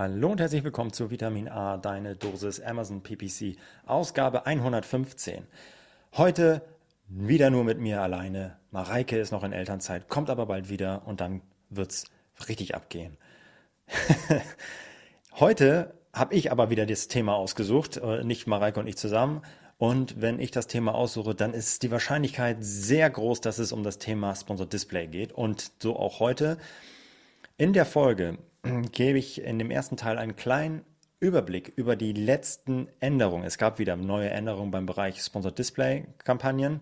Hallo und herzlich willkommen zu Vitamin A, deine Dosis Amazon PPC, Ausgabe 115. Heute wieder nur mit mir alleine. Mareike ist noch in Elternzeit, kommt aber bald wieder und dann wird's richtig abgehen. Heute habe ich aber wieder das Thema ausgesucht, äh, nicht Mareike und ich zusammen. Und wenn ich das Thema aussuche, dann ist die Wahrscheinlichkeit sehr groß, dass es um das Thema Sponsored Display geht. Und so auch heute. In der Folge gebe ich in dem ersten Teil einen kleinen Überblick über die letzten Änderungen. Es gab wieder neue Änderungen beim Bereich Sponsored Display Kampagnen.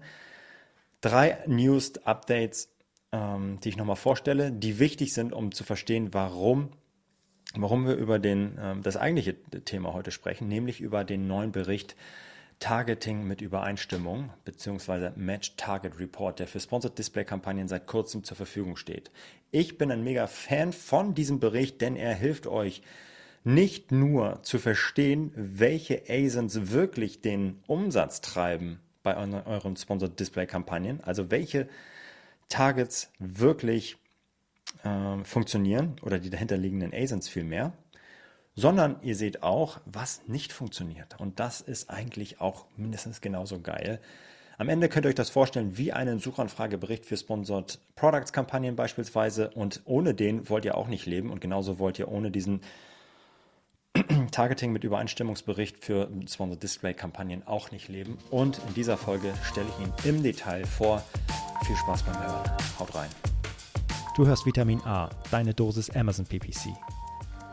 Drei News Updates, ähm, die ich nochmal vorstelle, die wichtig sind, um zu verstehen, warum, warum wir über den, ähm, das eigentliche Thema heute sprechen, nämlich über den neuen Bericht Targeting mit Übereinstimmung bzw. Match Target Report, der für Sponsored Display Kampagnen seit kurzem zur Verfügung steht. Ich bin ein mega Fan von diesem Bericht, denn er hilft euch nicht nur zu verstehen, welche ASINs wirklich den Umsatz treiben bei euren Sponsored Display Kampagnen, also welche Targets wirklich äh, funktionieren oder die dahinterliegenden ASINs vielmehr, sondern ihr seht auch, was nicht funktioniert. Und das ist eigentlich auch mindestens genauso geil. Am Ende könnt ihr euch das vorstellen wie einen Suchanfragebericht für Sponsored Products Kampagnen beispielsweise. Und ohne den wollt ihr auch nicht leben. Und genauso wollt ihr ohne diesen Targeting mit Übereinstimmungsbericht für Sponsored Display Kampagnen auch nicht leben. Und in dieser Folge stelle ich ihn im Detail vor. Viel Spaß beim Hören. Haut rein. Du hörst Vitamin A, deine Dosis Amazon PPC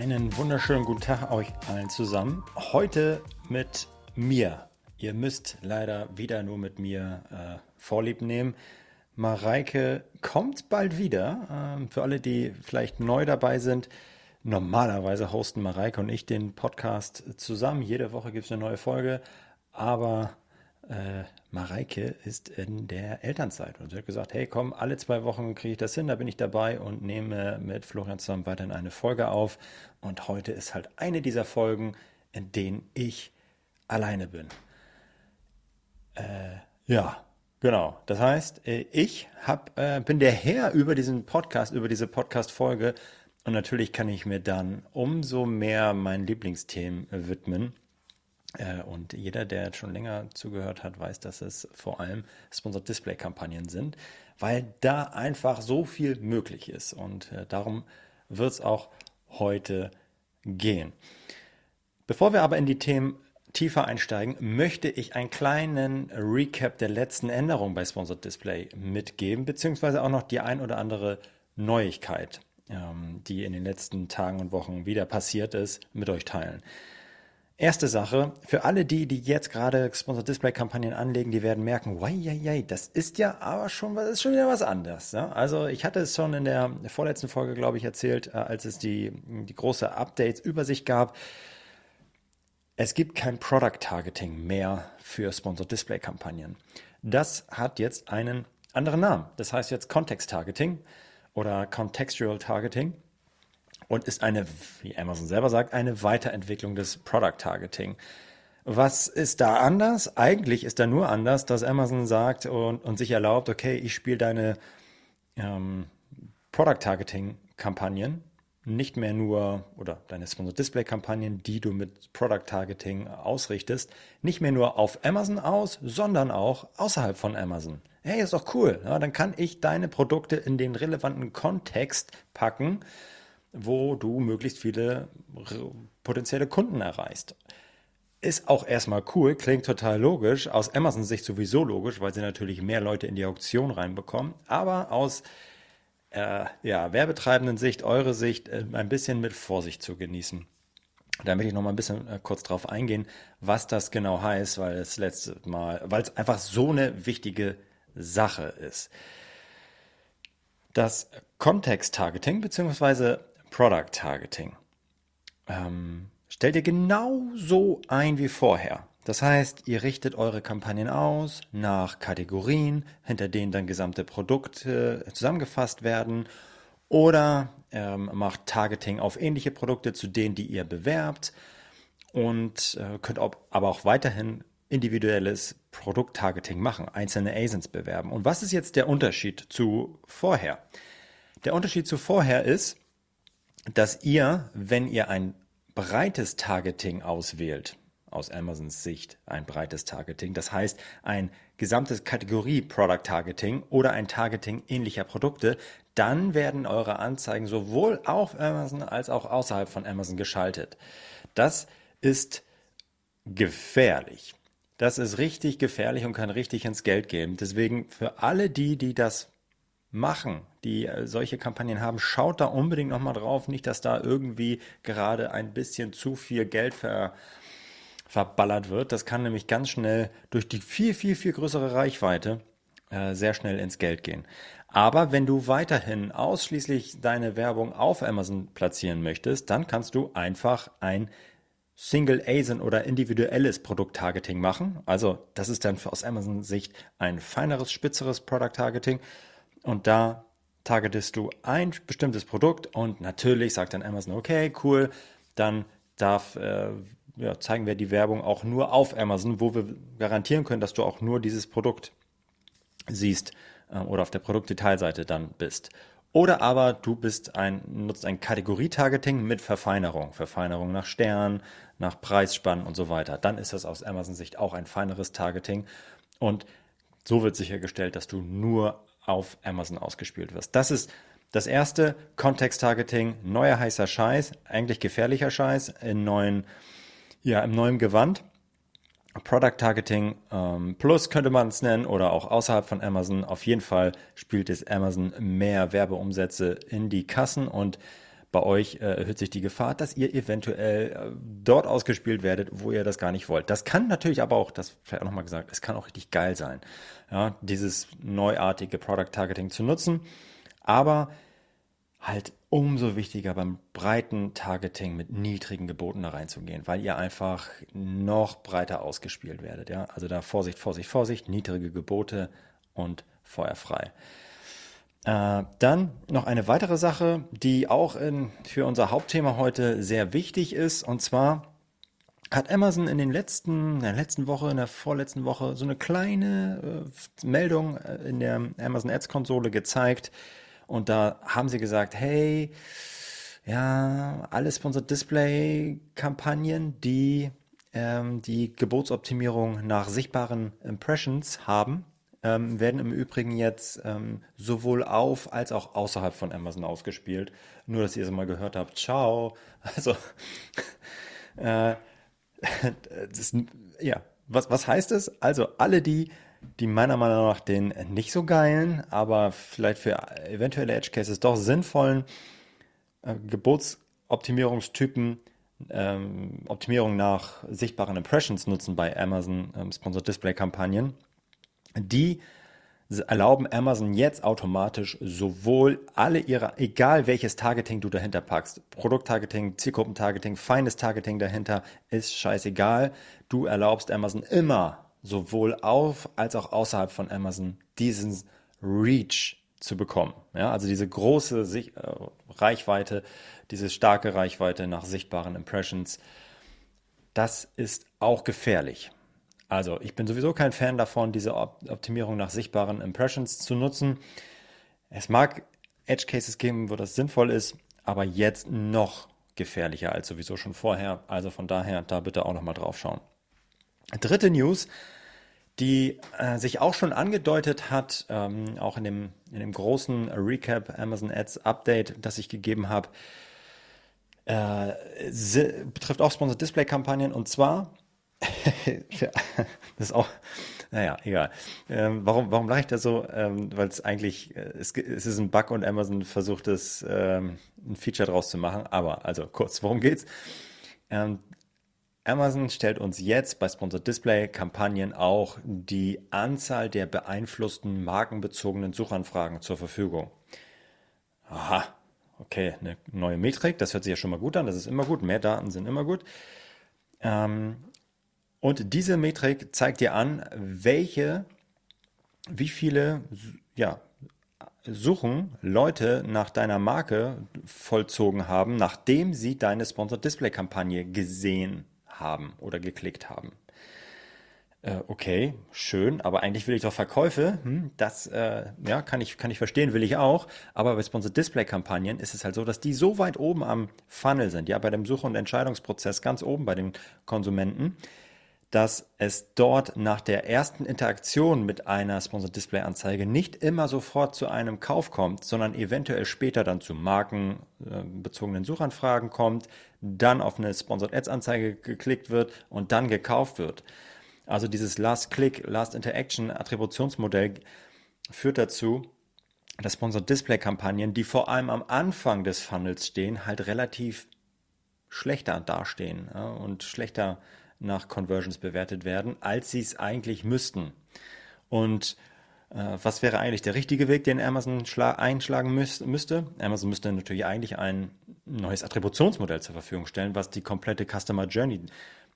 Einen wunderschönen guten Tag euch allen zusammen. Heute mit mir. Ihr müsst leider wieder nur mit mir äh, Vorlieb nehmen. Mareike kommt bald wieder. Ähm, für alle, die vielleicht neu dabei sind, normalerweise hosten Mareike und ich den Podcast zusammen. Jede Woche gibt es eine neue Folge. Aber äh, Mareike ist in der Elternzeit und sie hat gesagt, hey komm, alle zwei Wochen kriege ich das hin, da bin ich dabei und nehme mit Florian zusammen weiterhin eine Folge auf. Und heute ist halt eine dieser Folgen, in denen ich alleine bin. Äh, ja, genau. Das heißt, äh, ich hab, äh, bin der Herr über diesen Podcast, über diese Podcast-Folge und natürlich kann ich mir dann umso mehr meinen Lieblingsthemen widmen. Äh, und jeder, der schon länger zugehört hat, weiß, dass es vor allem Sponsored Display Kampagnen sind, weil da einfach so viel möglich ist. Und äh, darum wird es auch heute gehen. Bevor wir aber in die Themen tiefer einsteigen, möchte ich einen kleinen Recap der letzten Änderungen bei Sponsored Display mitgeben, beziehungsweise auch noch die ein oder andere Neuigkeit, ähm, die in den letzten Tagen und Wochen wieder passiert ist, mit euch teilen. Erste Sache, für alle die, die jetzt gerade Sponsored Display Kampagnen anlegen, die werden merken, wei, das ist ja aber schon, das ist schon wieder was anderes. Ja? Also ich hatte es schon in der vorletzten Folge, glaube ich, erzählt, äh, als es die, die große Updates-Übersicht gab. Es gibt kein Product Targeting mehr für Sponsored Display Kampagnen. Das hat jetzt einen anderen Namen. Das heißt jetzt Context Targeting oder Contextual Targeting und ist eine, wie Amazon selber sagt, eine Weiterentwicklung des Product Targeting. Was ist da anders? Eigentlich ist da nur anders, dass Amazon sagt und, und sich erlaubt, okay, ich spiele deine ähm, Product Targeting Kampagnen nicht mehr nur oder deine Sponsored Display Kampagnen, die du mit Product Targeting ausrichtest, nicht mehr nur auf Amazon aus, sondern auch außerhalb von Amazon. Hey, ist doch cool. Ja, dann kann ich deine Produkte in den relevanten Kontext packen wo du möglichst viele potenzielle Kunden erreichst. Ist auch erstmal cool, klingt total logisch, aus Amazon Sicht sowieso logisch, weil sie natürlich mehr Leute in die Auktion reinbekommen, aber aus äh, ja, Werbetreibenden Sicht, eure Sicht, äh, ein bisschen mit Vorsicht zu genießen. Da möchte ich noch mal ein bisschen äh, kurz drauf eingehen, was das genau heißt, weil es letzte Mal, weil es einfach so eine wichtige Sache ist. Das Kontext-Targeting beziehungsweise Product Targeting ähm, stellt ihr genau so ein wie vorher. Das heißt, ihr richtet eure Kampagnen aus nach Kategorien, hinter denen dann gesamte Produkte zusammengefasst werden oder ähm, macht Targeting auf ähnliche Produkte zu denen, die ihr bewerbt und äh, könnt aber auch weiterhin individuelles Produkttargeting machen, einzelne ASINs bewerben. Und was ist jetzt der Unterschied zu vorher? Der Unterschied zu vorher ist, dass ihr, wenn ihr ein breites Targeting auswählt, aus Amazons Sicht ein breites Targeting, das heißt ein gesamtes Kategorie Product Targeting oder ein Targeting ähnlicher Produkte, dann werden eure Anzeigen sowohl auf Amazon als auch außerhalb von Amazon geschaltet. Das ist gefährlich. Das ist richtig gefährlich und kann richtig ins Geld gehen. Deswegen für alle die, die das machen, die äh, solche Kampagnen haben, schaut da unbedingt nochmal drauf. Nicht, dass da irgendwie gerade ein bisschen zu viel Geld ver, verballert wird. Das kann nämlich ganz schnell durch die viel, viel, viel größere Reichweite äh, sehr schnell ins Geld gehen. Aber wenn du weiterhin ausschließlich deine Werbung auf Amazon platzieren möchtest, dann kannst du einfach ein Single ASIN oder individuelles Produkttargeting machen. Also das ist dann aus Amazon Sicht ein feineres, spitzeres Product Targeting. Und da targetest du ein bestimmtes Produkt und natürlich sagt dann Amazon, okay, cool, dann darf, äh, ja, zeigen wir die Werbung auch nur auf Amazon, wo wir garantieren können, dass du auch nur dieses Produkt siehst äh, oder auf der Produktdetailseite dann bist. Oder aber du bist ein, nutzt ein Kategorietargeting mit Verfeinerung. Verfeinerung nach Stern, nach Preisspannen und so weiter. Dann ist das aus Amazon-Sicht auch ein feineres Targeting. Und so wird sichergestellt, dass du nur auf Amazon ausgespielt wirst. Das ist das erste Kontext-Targeting, neuer heißer Scheiß, eigentlich gefährlicher Scheiß in neuen, ja, im neuen Gewand. Product Targeting ähm, Plus könnte man es nennen oder auch außerhalb von Amazon. Auf jeden Fall spielt es Amazon mehr Werbeumsätze in die Kassen und bei euch äh, erhöht sich die Gefahr, dass ihr eventuell äh, dort ausgespielt werdet, wo ihr das gar nicht wollt. Das kann natürlich aber auch, das vielleicht auch nochmal gesagt, es kann auch richtig geil sein, ja, dieses neuartige Product Targeting zu nutzen. Aber halt umso wichtiger beim breiten Targeting mit niedrigen Geboten da reinzugehen, weil ihr einfach noch breiter ausgespielt werdet. Ja? Also da Vorsicht, Vorsicht, Vorsicht, niedrige Gebote und feuerfrei. Äh, dann noch eine weitere Sache, die auch in, für unser Hauptthema heute sehr wichtig ist, und zwar hat Amazon in den letzten, in der letzten Woche, in der vorletzten Woche so eine kleine äh, Meldung äh, in der Amazon Ads Konsole gezeigt, und da haben sie gesagt, hey, ja, alle Sponsored Display Kampagnen, die ähm, die Gebotsoptimierung nach sichtbaren Impressions haben, ähm, werden im Übrigen jetzt ähm, sowohl auf als auch außerhalb von Amazon ausgespielt. Nur, dass ihr es mal gehört habt. Ciao. Also, äh, das, ja, was, was heißt es? Also, alle, die die meiner Meinung nach den nicht so geilen, aber vielleicht für eventuelle Edge Cases doch sinnvollen äh, Gebotsoptimierungstypen ähm, Optimierung nach sichtbaren Impressions nutzen bei Amazon ähm, Sponsored Display Kampagnen. Die erlauben Amazon jetzt automatisch sowohl alle ihre, egal welches Targeting du dahinter packst, Produkttargeting, Zielgruppentargeting, feines Targeting dahinter, ist scheißegal. Du erlaubst Amazon immer sowohl auf als auch außerhalb von Amazon diesen Reach zu bekommen. Ja, also diese große Sich äh, Reichweite, diese starke Reichweite nach sichtbaren Impressions, das ist auch gefährlich. Also ich bin sowieso kein Fan davon, diese Op Optimierung nach sichtbaren Impressions zu nutzen. Es mag Edge Cases geben, wo das sinnvoll ist, aber jetzt noch gefährlicher als sowieso schon vorher. Also von daher da bitte auch nochmal drauf schauen. Dritte News, die äh, sich auch schon angedeutet hat, ähm, auch in dem, in dem großen Recap Amazon Ads Update, das ich gegeben habe, äh, betrifft auch Sponsored Display Kampagnen und zwar, das ist auch, naja, egal. Ähm, warum warum lache ich da so? Ähm, Weil es eigentlich, äh, es, ist ein Bug und Amazon versucht es, ähm, ein Feature draus zu machen. Aber, also kurz, worum geht's? Ähm, Amazon stellt uns jetzt bei Sponsored Display Kampagnen auch die Anzahl der beeinflussten markenbezogenen Suchanfragen zur Verfügung. Aha, okay, eine neue Metrik, das hört sich ja schon mal gut an, das ist immer gut, mehr Daten sind immer gut. Ähm, und diese Metrik zeigt dir an, welche, wie viele ja, Suchen Leute nach deiner Marke vollzogen haben, nachdem sie deine Sponsored Display Kampagne gesehen haben oder geklickt haben. Äh, okay, schön, aber eigentlich will ich doch Verkäufe. Hm, das äh, ja, kann, ich, kann ich verstehen, will ich auch. Aber bei Sponsored Display Kampagnen ist es halt so, dass die so weit oben am Funnel sind, ja, bei dem Such- und Entscheidungsprozess ganz oben bei den Konsumenten, dass es dort nach der ersten Interaktion mit einer Sponsored Display Anzeige nicht immer sofort zu einem Kauf kommt, sondern eventuell später dann zu markenbezogenen Suchanfragen kommt, dann auf eine Sponsored Ads Anzeige geklickt wird und dann gekauft wird. Also dieses Last Click, Last Interaction Attributionsmodell führt dazu, dass Sponsored Display Kampagnen, die vor allem am Anfang des Funnels stehen, halt relativ schlechter dastehen und schlechter nach Conversions bewertet werden, als sie es eigentlich müssten. Und äh, was wäre eigentlich der richtige Weg, den Amazon einschlagen müß müsste? Amazon müsste natürlich eigentlich ein neues Attributionsmodell zur Verfügung stellen, was die komplette Customer Journey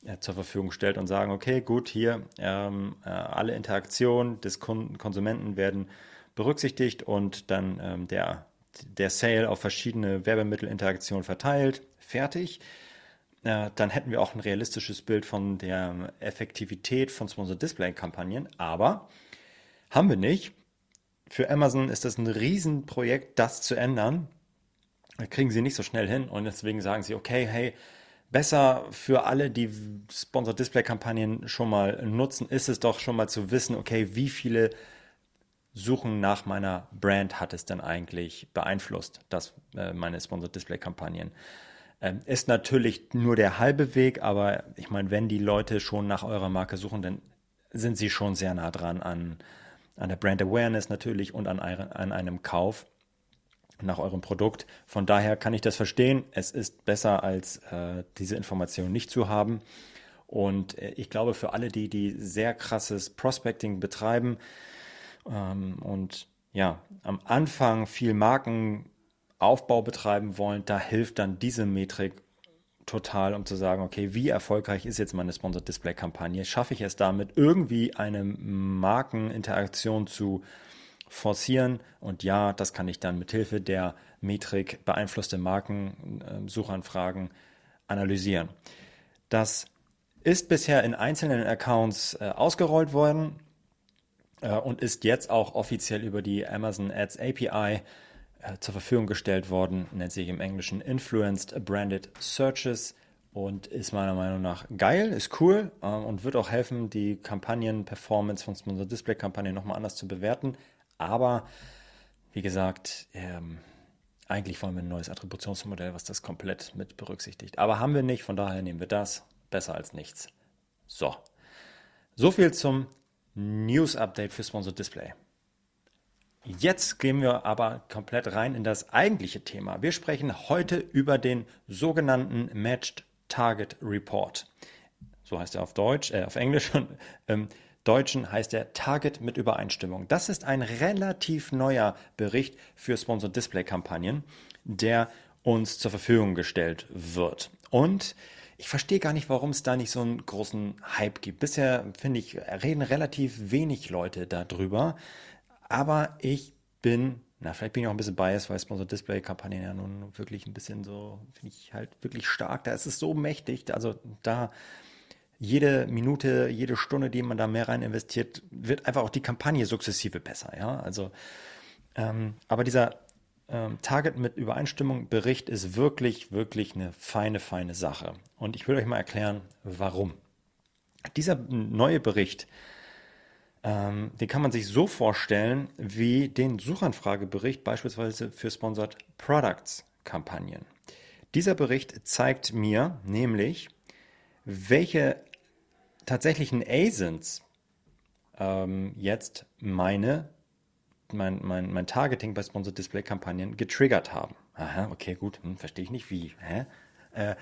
äh, zur Verfügung stellt und sagen, okay, gut, hier ähm, äh, alle Interaktionen des Kon Konsumenten werden berücksichtigt und dann ähm, der, der Sale auf verschiedene Werbemittelinteraktionen verteilt, fertig. Äh, dann hätten wir auch ein realistisches Bild von der Effektivität von Sponsor Display Kampagnen, aber haben wir nicht. Für Amazon ist das ein Riesenprojekt, das zu ändern. Da kriegen sie nicht so schnell hin und deswegen sagen sie, okay, hey, besser für alle, die Sponsor Display Kampagnen schon mal nutzen, ist es doch schon mal zu wissen, okay, wie viele Suchen nach meiner Brand hat es denn eigentlich beeinflusst, dass äh, meine Sponsor Display Kampagnen. Ähm, ist natürlich nur der halbe Weg, aber ich meine, wenn die Leute schon nach eurer Marke suchen, dann sind sie schon sehr nah dran an, an der Brand Awareness natürlich und an, an einem Kauf nach eurem Produkt. Von daher kann ich das verstehen. Es ist besser, als äh, diese Information nicht zu haben. Und äh, ich glaube, für alle, die, die sehr krasses Prospecting betreiben ähm, und ja, am Anfang viel Markenaufbau betreiben wollen, da hilft dann diese Metrik total, um zu sagen, okay, wie erfolgreich ist jetzt meine Sponsored Display Kampagne? Schaffe ich es damit, irgendwie eine Markeninteraktion zu forcieren. Und ja, das kann ich dann mit Hilfe der Metrik beeinflusste Markensuchanfragen analysieren. Das ist bisher in einzelnen Accounts äh, ausgerollt worden äh, und ist jetzt auch offiziell über die Amazon Ads API zur Verfügung gestellt worden, nennt sich im Englischen Influenced Branded Searches und ist meiner Meinung nach geil, ist cool äh, und wird auch helfen, die Kampagnen-Performance von Sponsor Display-Kampagnen nochmal anders zu bewerten. Aber wie gesagt, ähm, eigentlich wollen wir ein neues Attributionsmodell, was das komplett mit berücksichtigt. Aber haben wir nicht, von daher nehmen wir das. Besser als nichts. So. So viel zum News-Update für Sponsored Display. Jetzt gehen wir aber komplett rein in das eigentliche Thema. Wir sprechen heute über den sogenannten Matched Target Report. So heißt er auf Deutsch, äh, auf Englisch. ähm, Deutschen heißt er Target mit Übereinstimmung. Das ist ein relativ neuer Bericht für Sponsored Display Kampagnen, der uns zur Verfügung gestellt wird. Und ich verstehe gar nicht, warum es da nicht so einen großen Hype gibt. Bisher, finde ich, reden relativ wenig Leute darüber. Aber ich bin, na, vielleicht bin ich auch ein bisschen biased, weil Sponsored Display Kampagnen ja nun wirklich ein bisschen so, finde ich halt wirklich stark. Da ist es so mächtig. Also da jede Minute, jede Stunde, die man da mehr rein investiert, wird einfach auch die Kampagne sukzessive besser. Ja, also, ähm, aber dieser ähm, Target mit Übereinstimmung Bericht ist wirklich, wirklich eine feine, feine Sache. Und ich will euch mal erklären, warum. Dieser neue Bericht, ähm, den kann man sich so vorstellen wie den Suchanfragebericht beispielsweise für Sponsored Products Kampagnen. Dieser Bericht zeigt mir nämlich, welche tatsächlichen ASINs ähm, jetzt meine, mein, mein, mein Targeting bei Sponsored Display Kampagnen getriggert haben. Aha, okay, gut, hm, verstehe ich nicht, wie. Hä? Äh,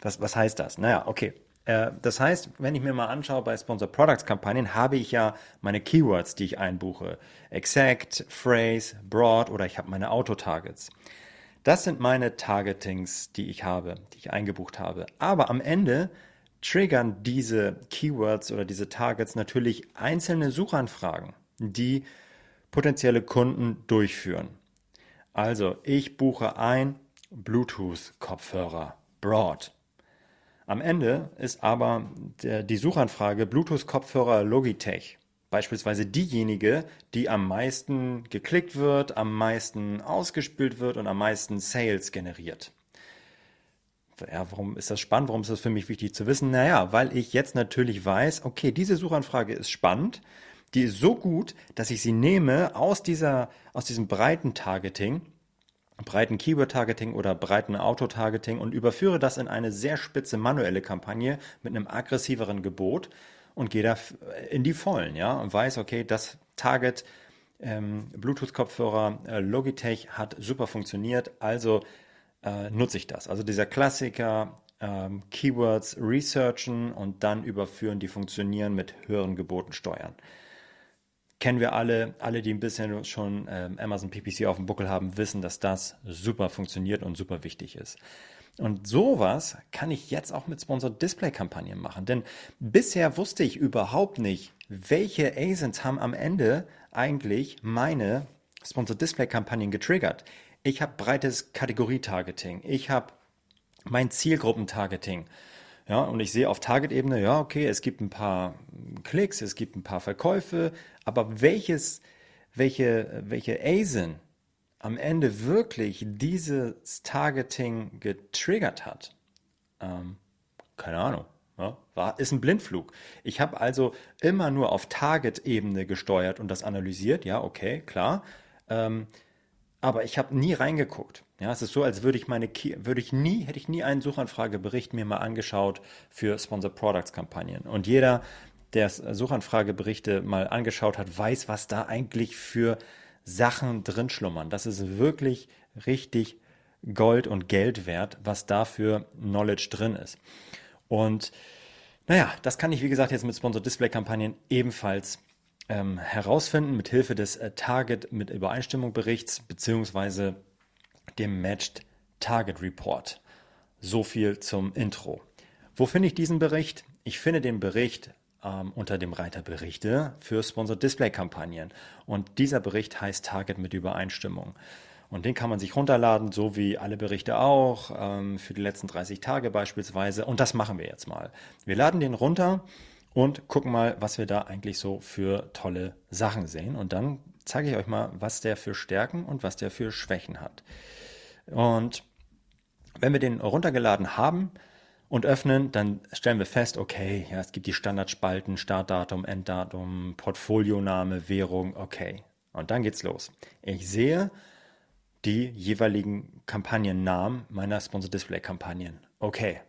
was, was heißt das? Naja, okay. Äh, das heißt, wenn ich mir mal anschaue bei Sponsored Products Kampagnen, habe ich ja meine Keywords, die ich einbuche. Exact, Phrase, Broad oder ich habe meine Auto-Targets. Das sind meine Targetings, die ich habe, die ich eingebucht habe. Aber am Ende triggern diese Keywords oder diese Targets natürlich einzelne Suchanfragen, die potenzielle Kunden durchführen. Also, ich buche ein Bluetooth-Kopfhörer Broad. Am Ende ist aber der, die Suchanfrage Bluetooth-Kopfhörer Logitech beispielsweise diejenige, die am meisten geklickt wird, am meisten ausgespielt wird und am meisten Sales generiert. Ja, warum ist das spannend? Warum ist das für mich wichtig zu wissen? Naja, weil ich jetzt natürlich weiß, okay, diese Suchanfrage ist spannend, die ist so gut, dass ich sie nehme aus dieser, aus diesem breiten Targeting, breiten Keyword-Targeting oder breiten Auto-Targeting und überführe das in eine sehr spitze manuelle Kampagne mit einem aggressiveren Gebot und gehe da in die Vollen, ja, und weiß, okay, das Target ähm, Bluetooth-Kopfhörer äh, Logitech hat super funktioniert, also äh, nutze ich das. Also dieser Klassiker, ähm, Keywords researchen und dann überführen, die funktionieren mit höheren Geboten steuern. Kennen wir alle, alle, die ein bisschen schon ähm, Amazon PPC auf dem Buckel haben, wissen, dass das super funktioniert und super wichtig ist. Und sowas kann ich jetzt auch mit Sponsored Display Kampagnen machen. Denn bisher wusste ich überhaupt nicht, welche ASINs haben am Ende eigentlich meine Sponsored Display Kampagnen getriggert. Ich habe breites Kategorie-Targeting. Ich habe mein Zielgruppen-Targeting. Ja, und ich sehe auf Target-Ebene, ja, okay, es gibt ein paar Klicks, es gibt ein paar Verkäufe, aber welches, welche, welche ASIN am Ende wirklich dieses Targeting getriggert hat, ähm, keine Ahnung. Ja, war, ist ein Blindflug. Ich habe also immer nur auf Target-Ebene gesteuert und das analysiert. Ja, okay, klar. Ähm, aber ich habe nie reingeguckt. Ja, es ist so, als würde ich meine, würde ich nie, hätte ich nie einen Suchanfragebericht mir mal angeschaut für Sponsored Products Kampagnen. Und jeder, der Suchanfrageberichte mal angeschaut hat, weiß, was da eigentlich für Sachen drin schlummern. Das ist wirklich richtig Gold und Geld wert, was da für Knowledge drin ist. Und naja, das kann ich, wie gesagt, jetzt mit Sponsored Display Kampagnen ebenfalls ähm, herausfinden mit Hilfe des äh, Target mit Übereinstimmung Berichts beziehungsweise dem Matched Target Report. So viel zum Intro. Wo finde ich diesen Bericht? Ich finde den Bericht ähm, unter dem Reiter Berichte für Sponsored Display Kampagnen. Und dieser Bericht heißt Target mit Übereinstimmung. Und den kann man sich runterladen, so wie alle Berichte auch, ähm, für die letzten 30 Tage beispielsweise. Und das machen wir jetzt mal. Wir laden den runter und gucken mal, was wir da eigentlich so für tolle Sachen sehen. Und dann zeige ich euch mal, was der für Stärken und was der für Schwächen hat. Und wenn wir den runtergeladen haben und öffnen, dann stellen wir fest, okay, ja, es gibt die Standardspalten, Startdatum, Enddatum, Portfolioname, Währung, okay. Und dann geht's los. Ich sehe die jeweiligen Kampagnennamen meiner Sponsor Display Kampagnen. Okay.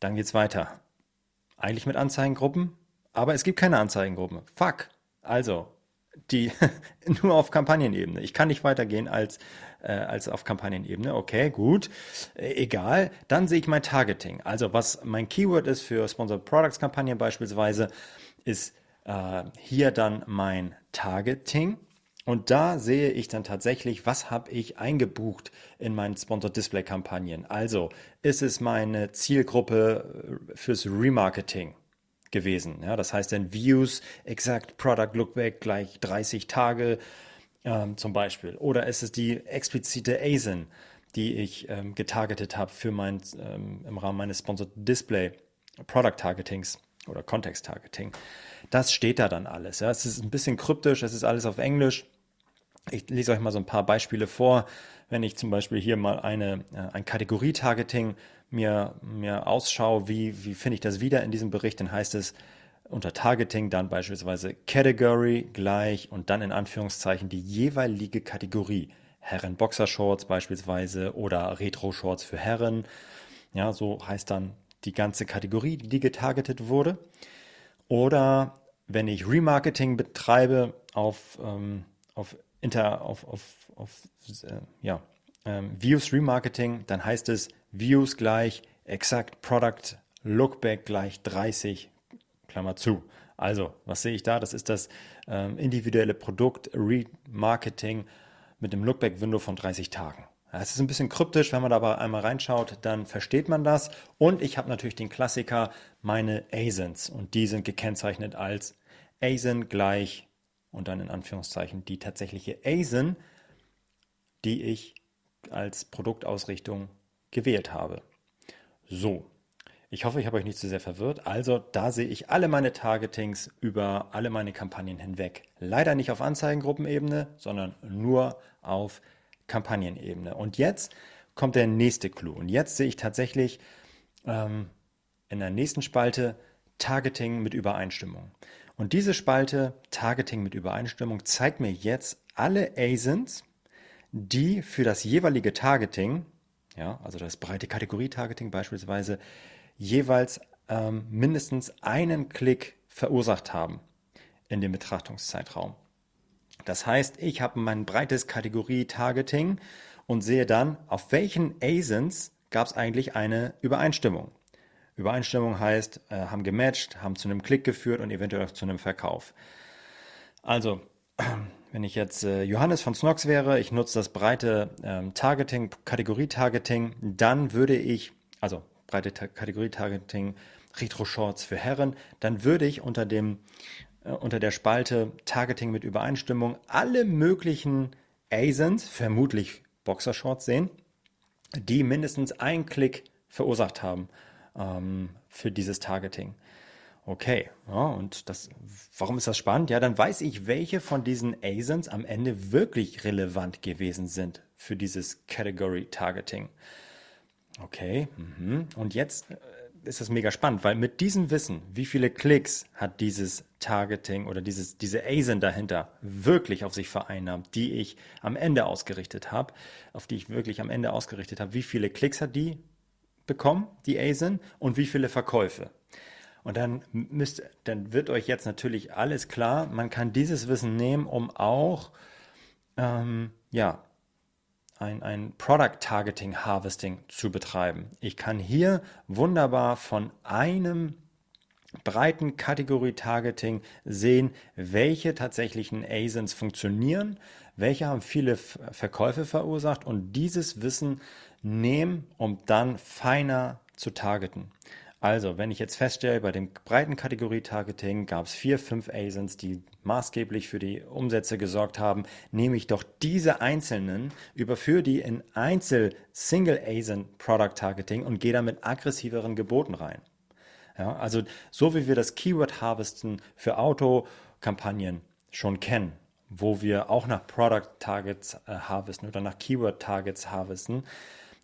Dann geht's weiter. Eigentlich mit Anzeigengruppen, aber es gibt keine Anzeigengruppen. Fuck. Also, die nur auf Kampagnenebene. Ich kann nicht weitergehen als, äh, als auf Kampagnenebene. Okay, gut. Äh, egal. Dann sehe ich mein Targeting. Also, was mein Keyword ist für Sponsored Products Kampagnen beispielsweise, ist äh, hier dann mein Targeting. Und da sehe ich dann tatsächlich, was habe ich eingebucht in meinen Sponsored Display Kampagnen. Also ist es meine Zielgruppe äh, fürs Remarketing gewesen. Ja, das heißt dann Views, exakt Product Lookback gleich 30 Tage ähm, zum Beispiel. Oder ist es die explizite ASIN, die ich ähm, getargetet habe für mein, ähm, im Rahmen meines Sponsored Display Product Targetings oder Context Targeting. Das steht da dann alles. Ja. Es ist ein bisschen kryptisch, es ist alles auf Englisch. Ich lese euch mal so ein paar Beispiele vor. Wenn ich zum Beispiel hier mal eine, äh, ein Kategorie-Targeting mir, mir ausschaue, wie, wie finde ich das wieder in diesem Bericht, dann heißt es unter Targeting dann beispielsweise Category gleich und dann in Anführungszeichen die jeweilige Kategorie. Herren Boxershorts beispielsweise oder Retro-Shorts für Herren. Ja, so heißt dann die ganze Kategorie, die getargetet wurde. Oder wenn ich Remarketing betreibe auf, ähm, auf Inter, auf, auf, auf äh, ja, ähm, Views Remarketing, dann heißt es Views gleich exakt Product Lookback gleich 30, Klammer zu. Also, was sehe ich da? Das ist das ähm, individuelle Produkt Remarketing mit dem Lookback-Window von 30 Tagen. Es ist ein bisschen kryptisch, wenn man da aber einmal reinschaut, dann versteht man das. Und ich habe natürlich den Klassiker, meine ASINs. Und die sind gekennzeichnet als ASIN gleich und dann in Anführungszeichen die tatsächliche ASIN, die ich als Produktausrichtung gewählt habe. So, ich hoffe, ich habe euch nicht zu sehr verwirrt. Also, da sehe ich alle meine Targetings über alle meine Kampagnen hinweg. Leider nicht auf Anzeigengruppenebene, sondern nur auf Kampagnenebene. Und jetzt kommt der nächste Clou. Und jetzt sehe ich tatsächlich ähm, in der nächsten Spalte Targeting mit Übereinstimmung. Und diese Spalte Targeting mit Übereinstimmung zeigt mir jetzt alle ASINs, die für das jeweilige Targeting, ja, also das breite Kategorie-Targeting beispielsweise, jeweils ähm, mindestens einen Klick verursacht haben in dem Betrachtungszeitraum. Das heißt, ich habe mein breites Kategorie-Targeting und sehe dann, auf welchen ASINs gab es eigentlich eine Übereinstimmung. Übereinstimmung heißt, äh, haben gematcht, haben zu einem Klick geführt und eventuell auch zu einem Verkauf. Also, wenn ich jetzt äh, Johannes von Snox wäre, ich nutze das breite ähm, Targeting, Kategorie-Targeting, dann würde ich, also breite Kategorie-Targeting, Retro-Shorts für Herren, dann würde ich unter dem äh, unter der Spalte Targeting mit Übereinstimmung alle möglichen ASINs, vermutlich Boxershorts sehen, die mindestens einen Klick verursacht haben ähm, für dieses Targeting. Okay, ja, und das, warum ist das spannend? Ja, dann weiß ich, welche von diesen ASINs am Ende wirklich relevant gewesen sind für dieses Category Targeting. Okay, mhm. und jetzt äh, ist das mega spannend, weil mit diesem Wissen, wie viele Klicks hat dieses Targeting oder dieses, diese ASIN dahinter wirklich auf sich vereinnahmt, die ich am Ende ausgerichtet habe, auf die ich wirklich am Ende ausgerichtet habe, wie viele Klicks hat die bekommen, die ASIN, und wie viele Verkäufe. Und dann müsst, dann wird euch jetzt natürlich alles klar. Man kann dieses Wissen nehmen, um auch, ähm, ja, ein, ein Product Targeting Harvesting zu betreiben. Ich kann hier wunderbar von einem breiten Kategorie-Targeting sehen, welche tatsächlichen ASINs funktionieren, welche haben viele Verkäufe verursacht und dieses Wissen nehmen, um dann feiner zu targeten. Also, wenn ich jetzt feststelle, bei dem breiten Kategorie-Targeting gab es vier, fünf ASINs, die maßgeblich für die Umsätze gesorgt haben, nehme ich doch diese einzelnen, überführe die in Einzel-Single-ASIN-Product-Targeting und gehe da mit aggressiveren Geboten rein. Ja, also so wie wir das Keyword-Harvesten für Autokampagnen schon kennen, wo wir auch nach Product Targets äh, harvesten oder nach Keyword Targets harvesten,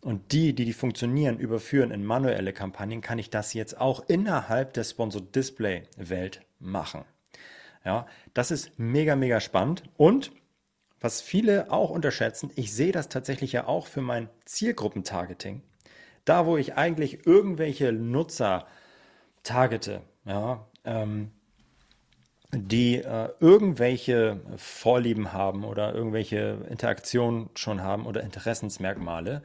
und die, die die funktionieren, überführen in manuelle Kampagnen, kann ich das jetzt auch innerhalb der Sponsored Display Welt machen. Ja, das ist mega, mega spannend. Und was viele auch unterschätzen, ich sehe das tatsächlich ja auch für mein Zielgruppentargeting. Da, wo ich eigentlich irgendwelche Nutzer targete, ja, ähm, die äh, irgendwelche Vorlieben haben oder irgendwelche Interaktionen schon haben oder Interessensmerkmale,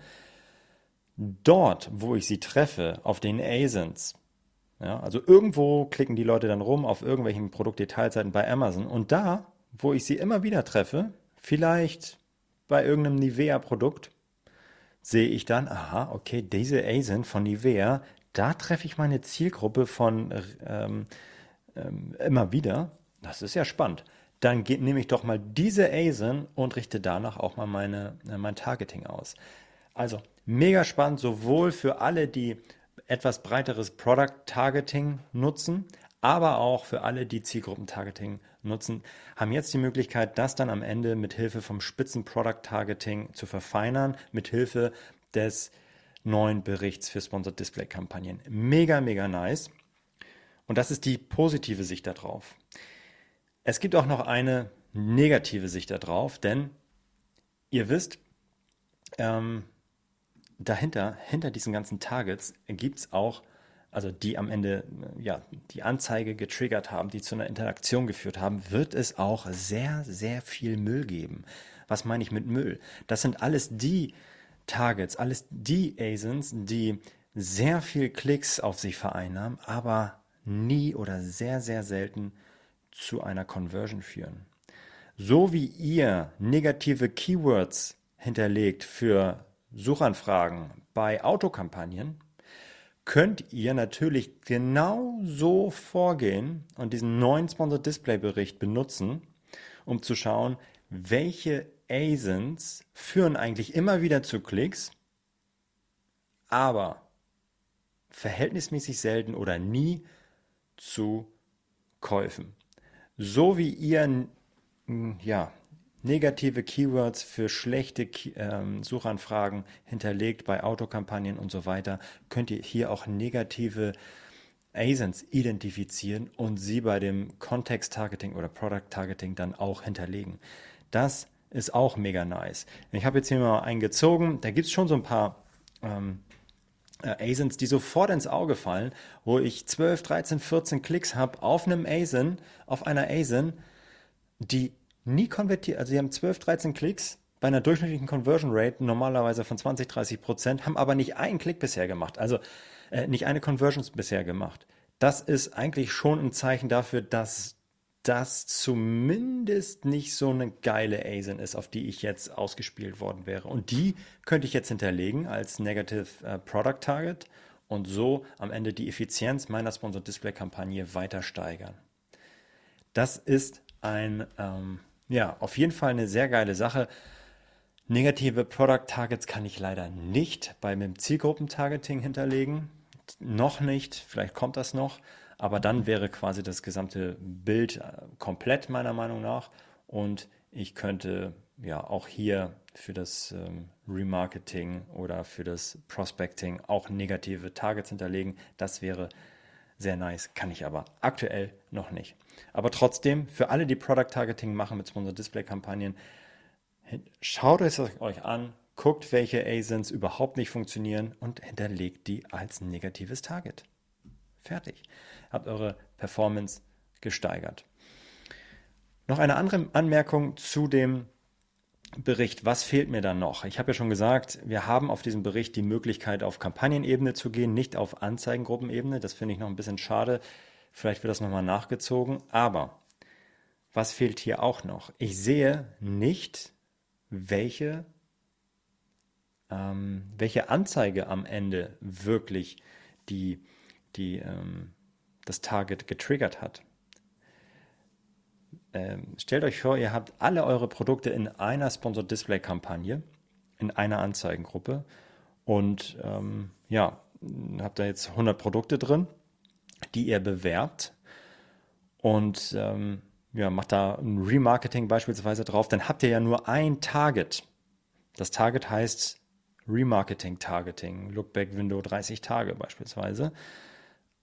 dort, wo ich sie treffe, auf den ASINs, ja, also irgendwo klicken die Leute dann rum auf irgendwelchen Produktdetailseiten bei Amazon und da, wo ich sie immer wieder treffe, vielleicht bei irgendeinem Nivea-Produkt, sehe ich dann, aha, okay, diese ASIN von Nivea, da treffe ich meine Zielgruppe von ähm, ähm, immer wieder. Das ist ja spannend. Dann nehme ich doch mal diese ASIN und richte danach auch mal meine, äh, mein Targeting aus. Also mega spannend, sowohl für alle, die etwas breiteres Product Targeting nutzen, aber auch für alle, die Zielgruppen-Targeting nutzen, haben jetzt die Möglichkeit, das dann am Ende mit Hilfe vom Spitzen-Product-Targeting zu verfeinern, mit Hilfe des neuen Berichts für Sponsored Display-Kampagnen. Mega, mega nice. Und das ist die positive Sicht darauf. Es gibt auch noch eine negative Sicht darauf, denn ihr wisst, ähm, dahinter, hinter diesen ganzen Targets gibt es auch, also die am Ende ja, die Anzeige getriggert haben, die zu einer Interaktion geführt haben, wird es auch sehr, sehr viel Müll geben. Was meine ich mit Müll? Das sind alles die Targets, alles die ASINs, die sehr viel Klicks auf sich vereinnahmen, aber nie oder sehr, sehr selten zu einer Conversion führen. So wie ihr negative Keywords hinterlegt für Suchanfragen bei Autokampagnen könnt ihr natürlich genau so vorgehen und diesen neuen Sponsored Display Bericht benutzen, um zu schauen, welche ASINs führen eigentlich immer wieder zu Klicks, aber verhältnismäßig selten oder nie zu Käufen. So wie ihr ja, negative Keywords für schlechte ähm, Suchanfragen hinterlegt bei Autokampagnen und so weiter, könnt ihr hier auch negative ASINs identifizieren und sie bei dem Context Targeting oder Product Targeting dann auch hinterlegen. Das ist auch mega nice. Ich habe jetzt hier mal einen gezogen, da gibt es schon so ein paar ähm, äh, ASINs, die sofort ins Auge fallen, wo ich 12, 13, 14 Klicks habe auf einem ASIN, auf einer ASIN, die nie konvertiert, also sie haben 12, 13 Klicks bei einer durchschnittlichen Conversion Rate normalerweise von 20, 30 Prozent, haben aber nicht einen Klick bisher gemacht, also äh, nicht eine Conversion bisher gemacht. Das ist eigentlich schon ein Zeichen dafür, dass das zumindest nicht so eine geile ASIN ist, auf die ich jetzt ausgespielt worden wäre. Und die könnte ich jetzt hinterlegen als Negative äh, Product Target und so am Ende die Effizienz meiner Sponsored Display Kampagne weiter steigern. Das ist ein ähm, ja, auf jeden Fall eine sehr geile Sache. Negative Product Targets kann ich leider nicht bei dem Zielgruppentargeting hinterlegen. Noch nicht, vielleicht kommt das noch, aber dann wäre quasi das gesamte Bild äh, komplett meiner Meinung nach und ich könnte ja auch hier für das ähm, Remarketing oder für das Prospecting auch negative Targets hinterlegen. Das wäre sehr nice, kann ich aber aktuell noch nicht. Aber trotzdem, für alle, die Product Targeting machen mit Sponsor Display Kampagnen, schaut es euch an, guckt, welche ASINs überhaupt nicht funktionieren und hinterlegt die als negatives Target. Fertig. Habt eure Performance gesteigert. Noch eine andere Anmerkung zu dem Bericht, was fehlt mir dann noch? Ich habe ja schon gesagt, wir haben auf diesem Bericht die Möglichkeit, auf Kampagnenebene zu gehen, nicht auf Anzeigengruppenebene. Das finde ich noch ein bisschen schade. Vielleicht wird das nochmal nachgezogen. Aber was fehlt hier auch noch? Ich sehe nicht, welche, ähm, welche Anzeige am Ende wirklich die, die, ähm, das Target getriggert hat. Ähm, stellt euch vor, ihr habt alle eure Produkte in einer Sponsored Display Kampagne, in einer Anzeigengruppe und ähm, ja, habt da jetzt 100 Produkte drin, die ihr bewerbt und ähm, ja, macht da ein Remarketing beispielsweise drauf, dann habt ihr ja nur ein Target. Das Target heißt Remarketing Targeting, Lookback Window 30 Tage beispielsweise.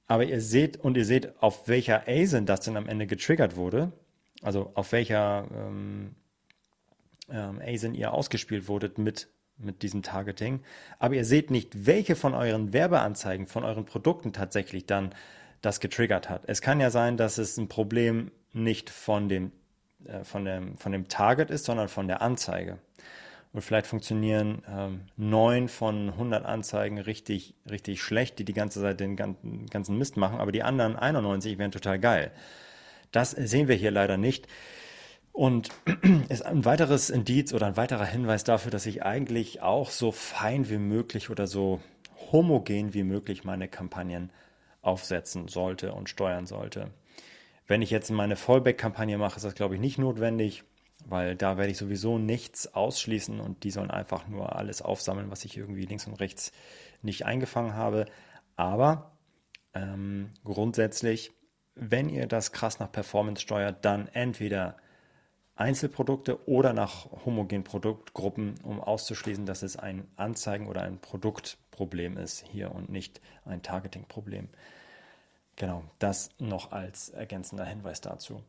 Aber ihr seht und ihr seht, auf welcher ASIN das denn am Ende getriggert wurde also auf welcher ähm, ähm, ASIN ihr ausgespielt wurdet mit, mit diesem Targeting. Aber ihr seht nicht, welche von euren Werbeanzeigen, von euren Produkten tatsächlich dann das getriggert hat. Es kann ja sein, dass es ein Problem nicht von dem, äh, von dem, von dem Target ist, sondern von der Anzeige. Und vielleicht funktionieren ähm, neun von 100 Anzeigen richtig, richtig schlecht, die die ganze Zeit den ganzen, ganzen Mist machen, aber die anderen 91 wären total geil. Das sehen wir hier leider nicht. Und ist ein weiteres Indiz oder ein weiterer Hinweis dafür, dass ich eigentlich auch so fein wie möglich oder so homogen wie möglich meine Kampagnen aufsetzen sollte und steuern sollte. Wenn ich jetzt meine Fallback-Kampagne mache, ist das, glaube ich, nicht notwendig, weil da werde ich sowieso nichts ausschließen und die sollen einfach nur alles aufsammeln, was ich irgendwie links und rechts nicht eingefangen habe. Aber ähm, grundsätzlich wenn ihr das krass nach Performance steuert, dann entweder Einzelprodukte oder nach homogenen Produktgruppen, um auszuschließen, dass es ein Anzeigen- oder ein Produktproblem ist hier und nicht ein Targeting-Problem. Genau, das noch als ergänzender Hinweis dazu.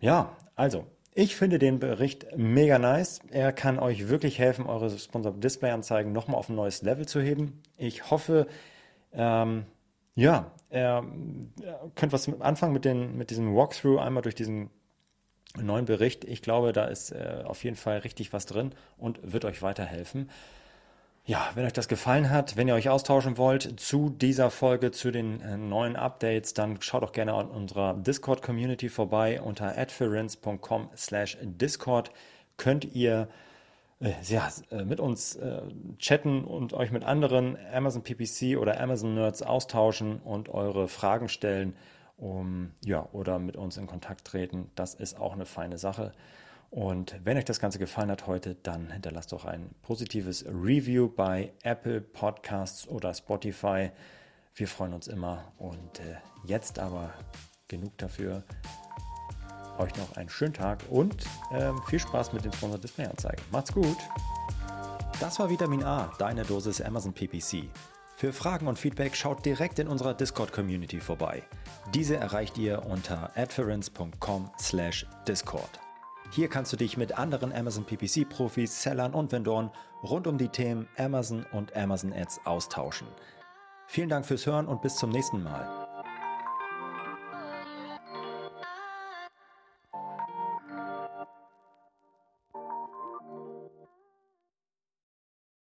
Ja, also, ich finde den Bericht mega nice. Er kann euch wirklich helfen, eure Sponsored Display-Anzeigen nochmal auf ein neues Level zu heben. Ich hoffe, ähm, ja, er, er könnt was anfangen mit, den, mit diesem Walkthrough, einmal durch diesen neuen Bericht. Ich glaube, da ist äh, auf jeden Fall richtig was drin und wird euch weiterhelfen. Ja, wenn euch das gefallen hat, wenn ihr euch austauschen wollt zu dieser Folge, zu den äh, neuen Updates, dann schaut doch gerne an unserer Discord-Community vorbei. Unter adference.com slash Discord könnt ihr äh, ja, äh, mit uns äh, chatten und euch mit anderen Amazon PPC oder Amazon Nerds austauschen und eure Fragen stellen, um, ja, oder mit uns in Kontakt treten. Das ist auch eine feine Sache. Und wenn euch das Ganze gefallen hat heute, dann hinterlasst doch ein positives Review bei Apple Podcasts oder Spotify. Wir freuen uns immer. Und äh, jetzt aber genug dafür. Euch noch einen schönen Tag und äh, viel Spaß mit den Sponsor Display Anzeigen. Macht's gut. Das war Vitamin A, deine Dosis Amazon PPC. Für Fragen und Feedback schaut direkt in unserer Discord-Community vorbei. Diese erreicht ihr unter adference.com/discord. Hier kannst du dich mit anderen Amazon PPC-Profis, Sellern und Vendoren rund um die Themen Amazon und Amazon Ads austauschen. Vielen Dank fürs Hören und bis zum nächsten Mal.